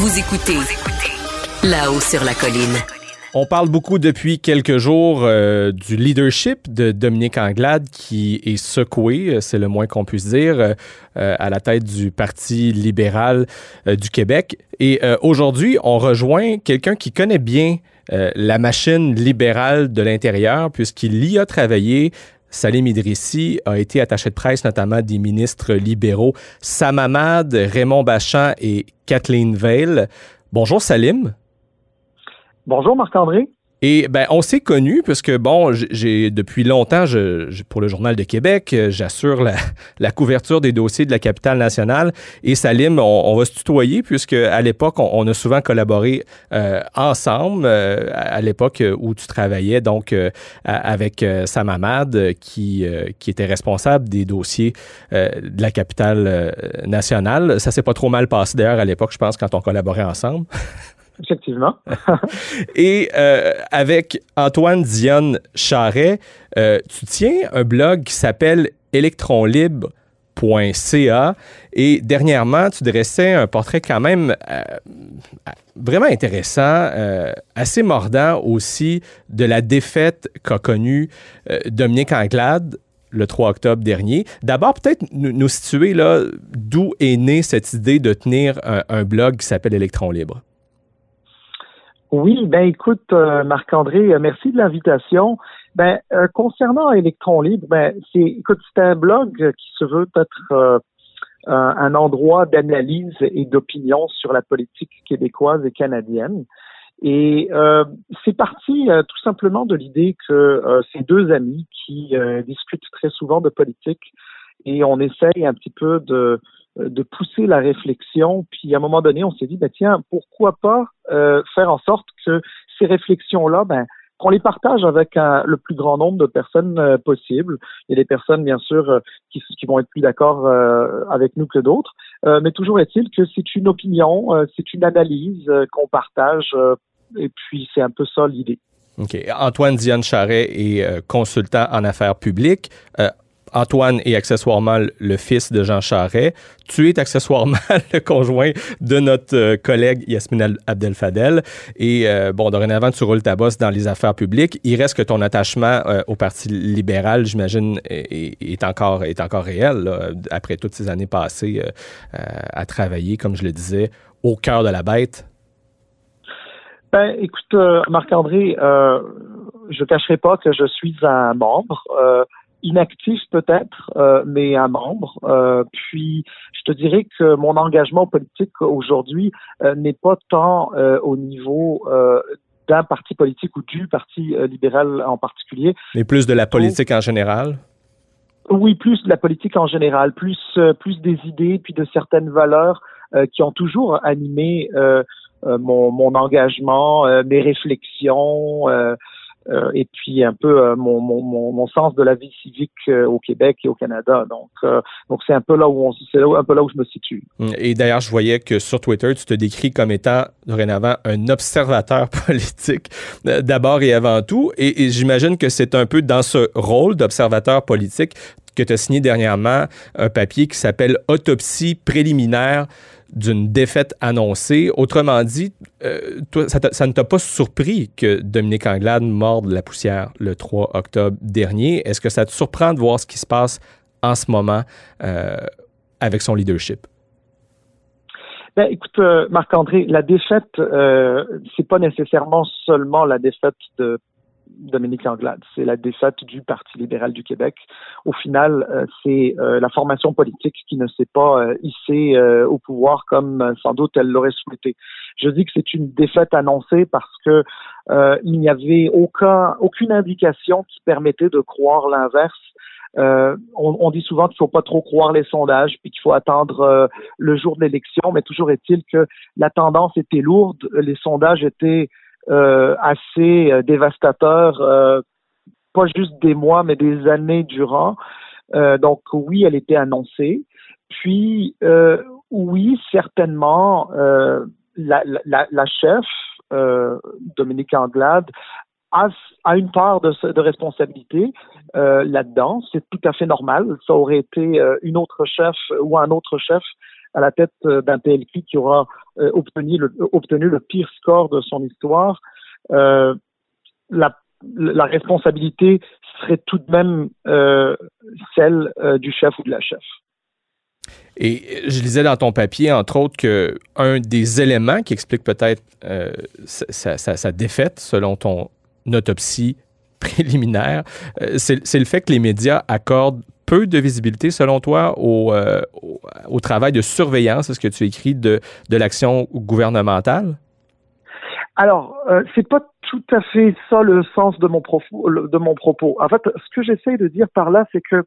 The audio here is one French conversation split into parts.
Vous écoutez là-haut sur la colline. On parle beaucoup depuis quelques jours euh, du leadership de Dominique Anglade qui est secoué, euh, c'est le moins qu'on puisse dire, euh, à la tête du Parti libéral du Québec. Et aujourd'hui, on rejoint quelqu'un qui connaît bien la machine libérale de l'intérieur puisqu'il y a travaillé. Salim Idrissi a été attaché de presse notamment des ministres libéraux Sam Raymond Bachand et Kathleen Veil. Bonjour Salim. Bonjour Marc-André. Et ben, on s'est connus puisque, bon, j'ai depuis longtemps, je, pour le Journal de Québec, euh, j'assure la, couverture des dossiers de la capitale nationale. Et Salim, on, va se tutoyer puisque à l'époque, on, a souvent collaboré euh, ensemble, euh, à l'époque où tu travaillais donc avec Sam Ahmad, qui, qui était responsable des dossiers de la capitale nationale. Ça s'est pas trop mal passé d'ailleurs à l'époque, je pense, quand on collaborait ensemble. Effectivement. Et euh, avec Antoine Dionne Charret, euh, tu tiens un blog qui s'appelle électronlibre.ca et dernièrement, tu dressais un portrait quand même euh, vraiment intéressant, assez mordant aussi de la défaite qu'a connue Dominique Anglade le 3 octobre dernier. D'abord, peut-être nous, situer là d'où est née cette idée de tenir un, un blog qui s'appelle Électron Libre. Oui, ben écoute, euh, Marc-André, euh, merci de l'invitation. Ben, euh, concernant Electron Libre, ben c'est écoute, c'est un blog qui se veut être un endroit d'analyse et d'opinion sur la politique québécoise et canadienne. Et c'est parti tout simplement de l'idée que ces deux amis qui discutent très souvent de politique et on essaye un petit peu de de pousser la réflexion. Puis à un moment donné, on s'est dit, ben, tiens, pourquoi pas euh, faire en sorte que ces réflexions-là, ben, qu'on les partage avec le plus grand nombre de personnes euh, possible. Il y a des personnes, bien sûr, qui, qui, vont être plus d'accord avec nous que d'autres, mais toujours est-il que c'est une opinion, c'est une analyse qu'on partage, et puis c'est un peu ça l'idée. OK. Antoine Diane Charret est consultant en affaires publiques. Antoine est accessoirement le fils de Jean Charret. Tu es accessoirement le conjoint de notre euh, collègue Yasmine Abdel-Fadel. Et euh, bon, dorénavant, tu roules ta bosse dans les affaires publiques. Il reste que ton attachement euh, au Parti libéral, j'imagine, est, encore, est encore réel, après toutes ces années passées à travailler, comme je le disais, au cœur de la bête. Ben, écoute, Marc-André, je ne cacherai pas que je suis un membre inactif peut-être, euh, mais un membre. Euh, puis, je te dirais que mon engagement politique aujourd'hui euh, n'est pas tant au niveau d'un parti politique ou du parti libéral en particulier. Mais plus de la politique en général? Oui, plus de la politique en général, plus plus des idées, puis de certaines valeurs qui ont toujours animé mon, mon engagement, mes réflexions. Euh, et puis un peu euh, mon, mon, mon, sens de la vie civique euh, au Québec et au Canada. Donc, donc c'est un peu là où on, c'est un peu là où je me situe. Hum, et d'ailleurs, je voyais que sur Twitter, tu te décris comme étant dorénavant un observateur politique d'abord et avant tout. Et, et j'imagine que c'est un peu dans ce rôle d'observateur politique que tu as signé dernièrement un papier qui s'appelle Autopsie préliminaire d'une défaite annoncée. Autrement dit, euh, ça, ne t'a pas surpris que Dominique Anglade morde la poussière le 3 octobre dernier? Est-ce que ça te surprend de voir ce qui se passe en ce moment euh, avec son leadership? Ben, écoute, euh, Marc-André, la défaite, c'est pas nécessairement seulement la défaite de Dominique Anglade. C'est la défaite du Parti libéral du Québec. Au final, euh, c'est euh, la formation politique qui ne s'est pas euh, hissée au pouvoir comme sans doute elle l'aurait souhaité. Je dis que c'est une défaite annoncée parce que il n'y avait aucun, aucune indication qui permettait de croire l'inverse. on, dit souvent qu'il faut pas trop croire les sondages, puis qu'il faut attendre le jour de l'élection, mais toujours est-il que la tendance était lourde, les sondages étaient assez euh, dévastateur, euh, pas juste des mois, mais des années durant. donc oui, elle était annoncée. Puis oui, certainement, la, la, la, chef, Dominique Anglade, a, une part de, responsabilité euh, là-dedans. C'est tout à fait normal. Ça aurait été euh, une autre chef ou un autre chef à la tête euh, d'un PLQ qui aura obtenu, le, obtenu le pire score de son histoire. La, responsabilité serait tout de même celle du chef ou de la chef. Et je lisais dans ton papier, entre autres, que un des éléments qui explique peut-être sa, défaite, selon ton autopsie préliminaire, euh, c'est le fait que les médias accordent peu de visibilité, selon toi, au, euh, au, au travail de surveillance, est-ce que tu écris, de, de l'action gouvernementale? Alors, euh, c'est pas tout à fait ça le sens de mon, propos, de mon propos. En fait, ce que j'essaie de dire par là, c'est que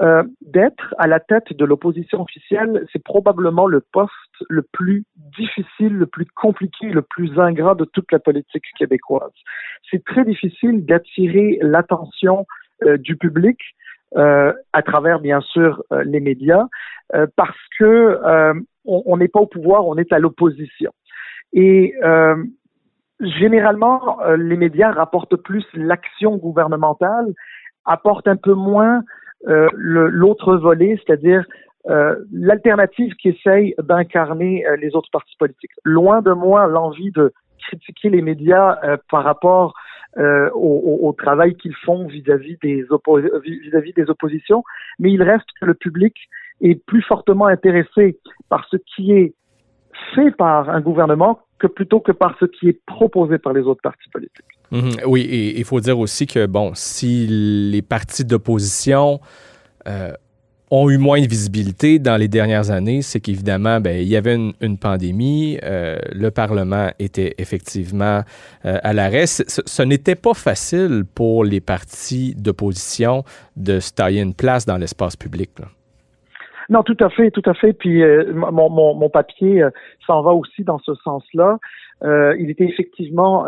euh, d'être à la tête de l'opposition officielle, c'est probablement le poste le plus difficile, le plus compliqué, le plus ingrat de toute la politique québécoise. C'est très difficile d'attirer l'attention euh, du public euh, à travers bien sûr euh, les médias parce que on n'est pas au pouvoir, on est à l'opposition. Et généralement, les médias rapportent plus l'action gouvernementale, apportent un peu moins l'autre volet, c'est-à-dire l'alternative qui essaye d'incarner euh, les autres partis politiques. Loin de moi l'envie de critiquer les médias par rapport au, travail qu'ils font vis-à-vis des, oppositions, mais il reste que le public est plus fortement intéressé par ce qui est fait par un gouvernement que plutôt que par ce qui est proposé par les autres partis politiques. Mhm. oui, et il faut dire aussi que, bon, si les partis d'opposition euh, ont eu moins de visibilité dans les dernières années, c'est qu'évidemment, ben, il y avait une, pandémie, euh, le Parlement était effectivement euh, à l'arrêt. Ce, n'était pas facile pour les partis d'opposition de se tailler une place dans l'espace public. Non, tout à fait, tout à fait. Puis euh, mon, mon, mon, papier s'en va aussi dans ce sens-là. Il était effectivement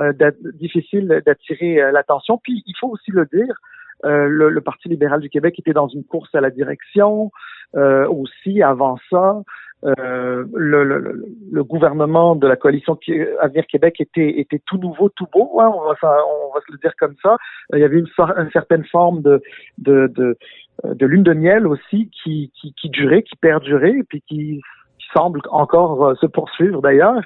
difficile d'attirer l'attention. Puis il faut aussi le dire, le, le, Parti libéral du Québec était dans une course à la direction aussi avant ça. Euh, le, le, le, gouvernement de la coalition Avenir Québec était, était tout nouveau, tout beau, hein, on, va, on va se le dire comme ça. Il y avait une, une certaine forme de, de, de, de lune de miel aussi qui, qui, qui durait, qui perdurait, puis qui, qui semble encore euh, se poursuivre d'ailleurs.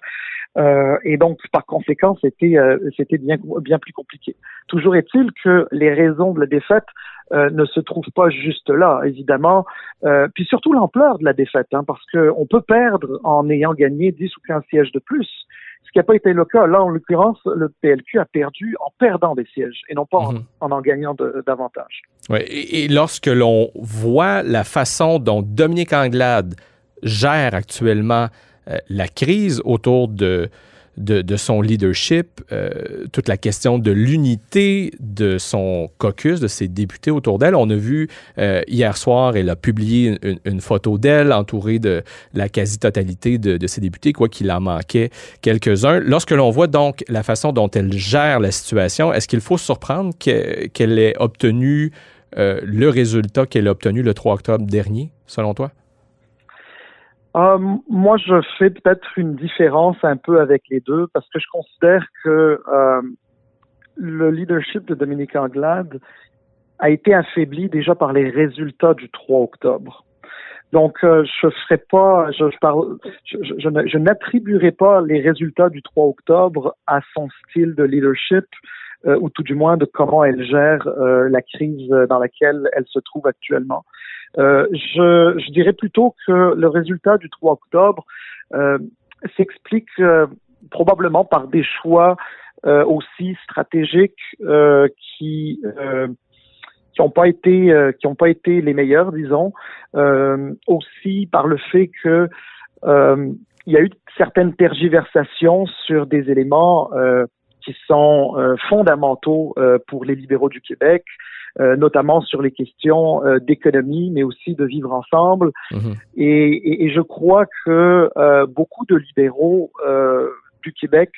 Euh, et donc, par conséquent, c'était euh, c'était bien bien plus compliqué. Toujours est-il que les raisons de la défaite euh, ne se trouvent pas juste là, évidemment. Puis surtout l'ampleur de la défaite, hein, parce qu'on peut perdre en ayant gagné 10 ou 15 sièges de plus, ce qui n'a pas été le cas. Là, en l'occurrence, le PLQ a perdu en perdant des sièges et non pas en, mhm. en, gagnant davantage. Ouais, et, et lorsque l'on voit la façon dont Dominique Anglade gère actuellement la crise autour de, de, son leadership, euh, toute la question de l'unité de son caucus, de ses députés autour d'elle. On a vu euh, hier soir, elle a publié une, photo d'elle entourée de la quasi-totalité de, ses députés, quoi qu'il en manquait quelques-uns. Lorsque l'on voit donc la façon dont elle gère la situation, est-ce qu'il faut surprendre qu'elle ait obtenu le résultat qu'elle a obtenu le 3 octobre dernier, selon toi? Euh, moi, je fais peut-être une différence un peu avec les deux parce que je considère que euh, le leadership de Dominique Anglade a été affaibli déjà par les résultats du 3 octobre. Donc, euh, je ferai pas, je, parle, je, je n'attribuerai pas les résultats du 3 octobre à son style de leadership, euh, ou tout du moins de comment elle gère euh, la crise dans laquelle elle se trouve actuellement. Euh, je, je, dirais plutôt que le résultat du 3 octobre s'explique probablement par des choix aussi stratégiques qui qui n'ont pas été qui ont pas été les meilleurs, disons, aussi par le fait que il y a eu certaines tergiversations sur des éléments euh, qui sont euh, fondamentaux euh, pour les libéraux du Québec, euh, notamment sur les questions d'économie, mais aussi de vivre ensemble. Mhm. Et, et, et, je crois que beaucoup de libéraux du Québec,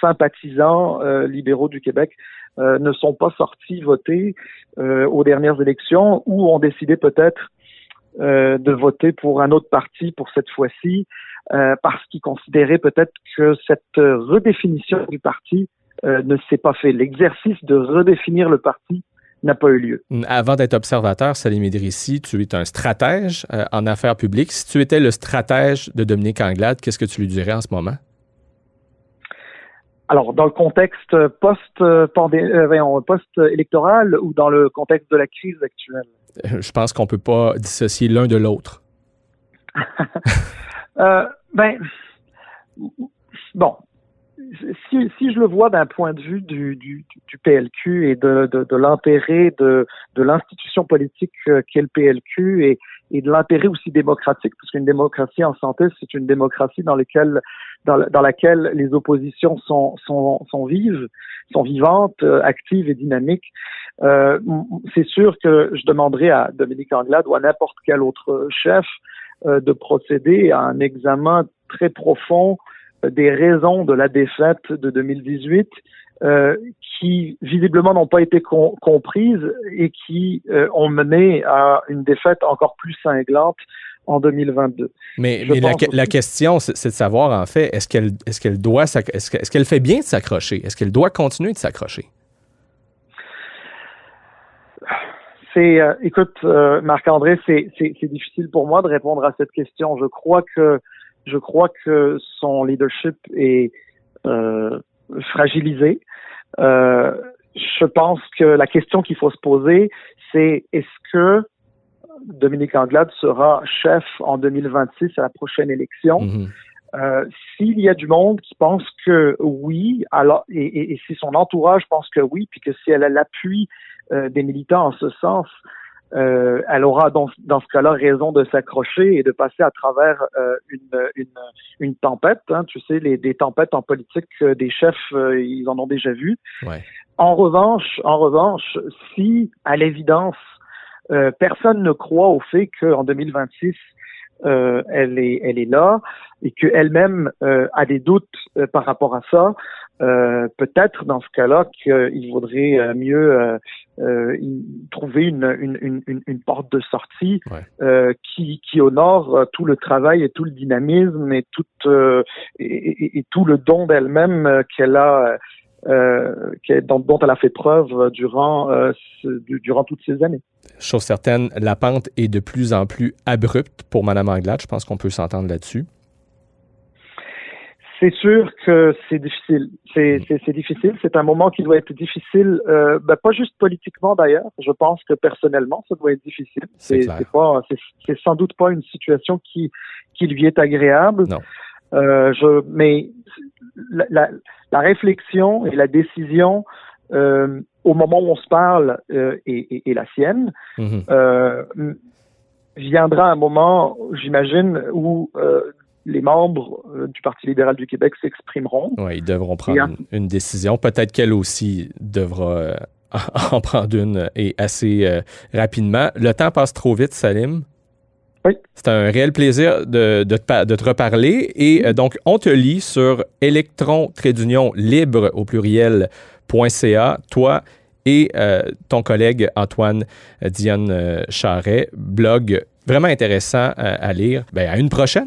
sympathisants libéraux du Québec, ne sont pas sortis voter aux dernières élections ou ont décidé peut-être de voter pour un autre parti pour cette fois-ci, euh, parce qu'ils considéraient peut-être que cette redéfinition du parti ne s'est pas fait. L'exercice de redéfinir le parti n'a pas eu lieu. Avant d'être observateur, Salim Idrissi, tu es un stratège en affaires publiques. Si tu étais le stratège de Dominique Anglade, qu'est-ce que tu lui dirais en ce moment? Alors, dans le contexte post-électoral ou dans le contexte de la crise actuelle? Je pense qu'on ne peut pas dissocier l'un de l'autre. euh, ben, bon, si, je le vois d'un point de vue du, PLQ et de, de, de l'intérêt de, de l'institution politique euh, qu'est le PLQ et, et de l'intérêt aussi démocratique, parce qu'une démocratie en santé, c'est une démocratie dans laquelle, dans, dans, laquelle les oppositions sont, sont, sont vives, sont vivantes, euh, actives et dynamiques. Euh, c'est sûr que je demanderai à Dominique Anglade ou à n'importe quel autre chef euh, de procéder à un examen très profond euh, des raisons de la défaite de 2018 euh, qui visiblement n'ont pas été comprises et qui euh, ont mené à une défaite encore plus cinglante en 2022. Mais, mais la, la, question, c'est de savoir en fait, est-ce qu'elle qu'elle doit est-ce qu'elle fait bien de s'accrocher? Est-ce qu'elle doit continuer de s'accrocher? C'est, euh, écoute, euh, Marc-André, c'est difficile pour moi de répondre à cette question. Je crois que je crois que son leadership est euh, fragilisé. Je pense que la question qu'il faut se poser, c'est est-ce que Dominique Anglade sera chef en 2026 à la prochaine élection? Mm-hmm. Euh, S'il y a du monde qui pense que oui, alors et, et, et, si son entourage pense que oui, puis que si elle a l'appui euh, des militants en ce sens, euh, elle aura dans, dans ce cas-là raison de s'accrocher et de passer à travers euh, une, une, une, tempête. Hein. Tu sais, les, des tempêtes en politique, euh, des chefs, ils en ont déjà vu. Ouais. En revanche, en revanche, si à l'évidence personne ne croit au fait qu'en 2026 euh, elle est elle est là et qu'elle-même euh, a des doutes euh, par rapport à ça, peut-être dans ce cas-là qu'il vaudrait mieux trouver une, une, une, une, porte de sortie ouais. qui, qui honore tout le travail et tout le dynamisme et tout et, et, et, tout le don d'elle-même qu'elle a euh, dont, dont, elle a fait preuve durant, euh, durant toutes ces années. Chose certaine, la pente est de plus en plus abrupte pour Mme Anglade. Je pense qu'on peut s'entendre là-dessus. C'est sûr que c'est difficile. C'est mm. difficile. C'est un moment qui doit être difficile, euh, ben pas juste politiquement d'ailleurs. Je pense que personnellement, ça doit être difficile. C'est sans doute pas une situation qui qui lui est agréable. Non. Euh, je, mais la, la, la, réflexion et la décision euh, au moment où on se parle euh, est, est, la sienne. Mm -hmm. viendra un moment, j'imagine, où les membres du Parti libéral du Québec s'exprimeront. Oui, ils devront prendre une, décision. Peut-être qu'elle aussi devra en prendre une et assez rapidement. Le temps passe trop vite, Salim. C'est un réel plaisir de, de, te, de te reparler. Et euh, donc, on te lit sur électron d'union libre au pluriel.ca, toi et euh, ton collègue Antoine euh, Diane Charret, blog vraiment intéressant à, lire. Ben, à une prochaine.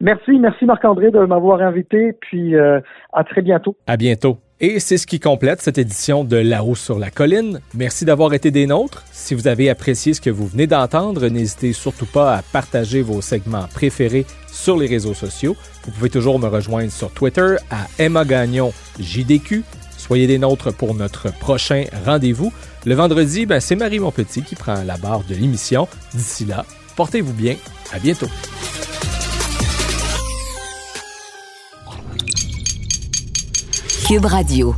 Merci, merci Marc-André de m'avoir invité, puis à très bientôt. À bientôt. Et c'est ce qui complète cette édition de La-haut sur la colline. Merci d'avoir été des nôtres. Si vous avez apprécié ce que vous venez d'entendre, n'hésitez surtout pas à partager vos segments préférés sur les réseaux sociaux. Vous pouvez toujours me rejoindre sur Twitter à Emma Gagnon JDQ. Soyez des nôtres pour notre prochain rendez-vous. Le vendredi, ben, c'est Marie Montpetit qui prend la barre de l'émission. D'ici là, portez-vous bien. À bientôt. Radio.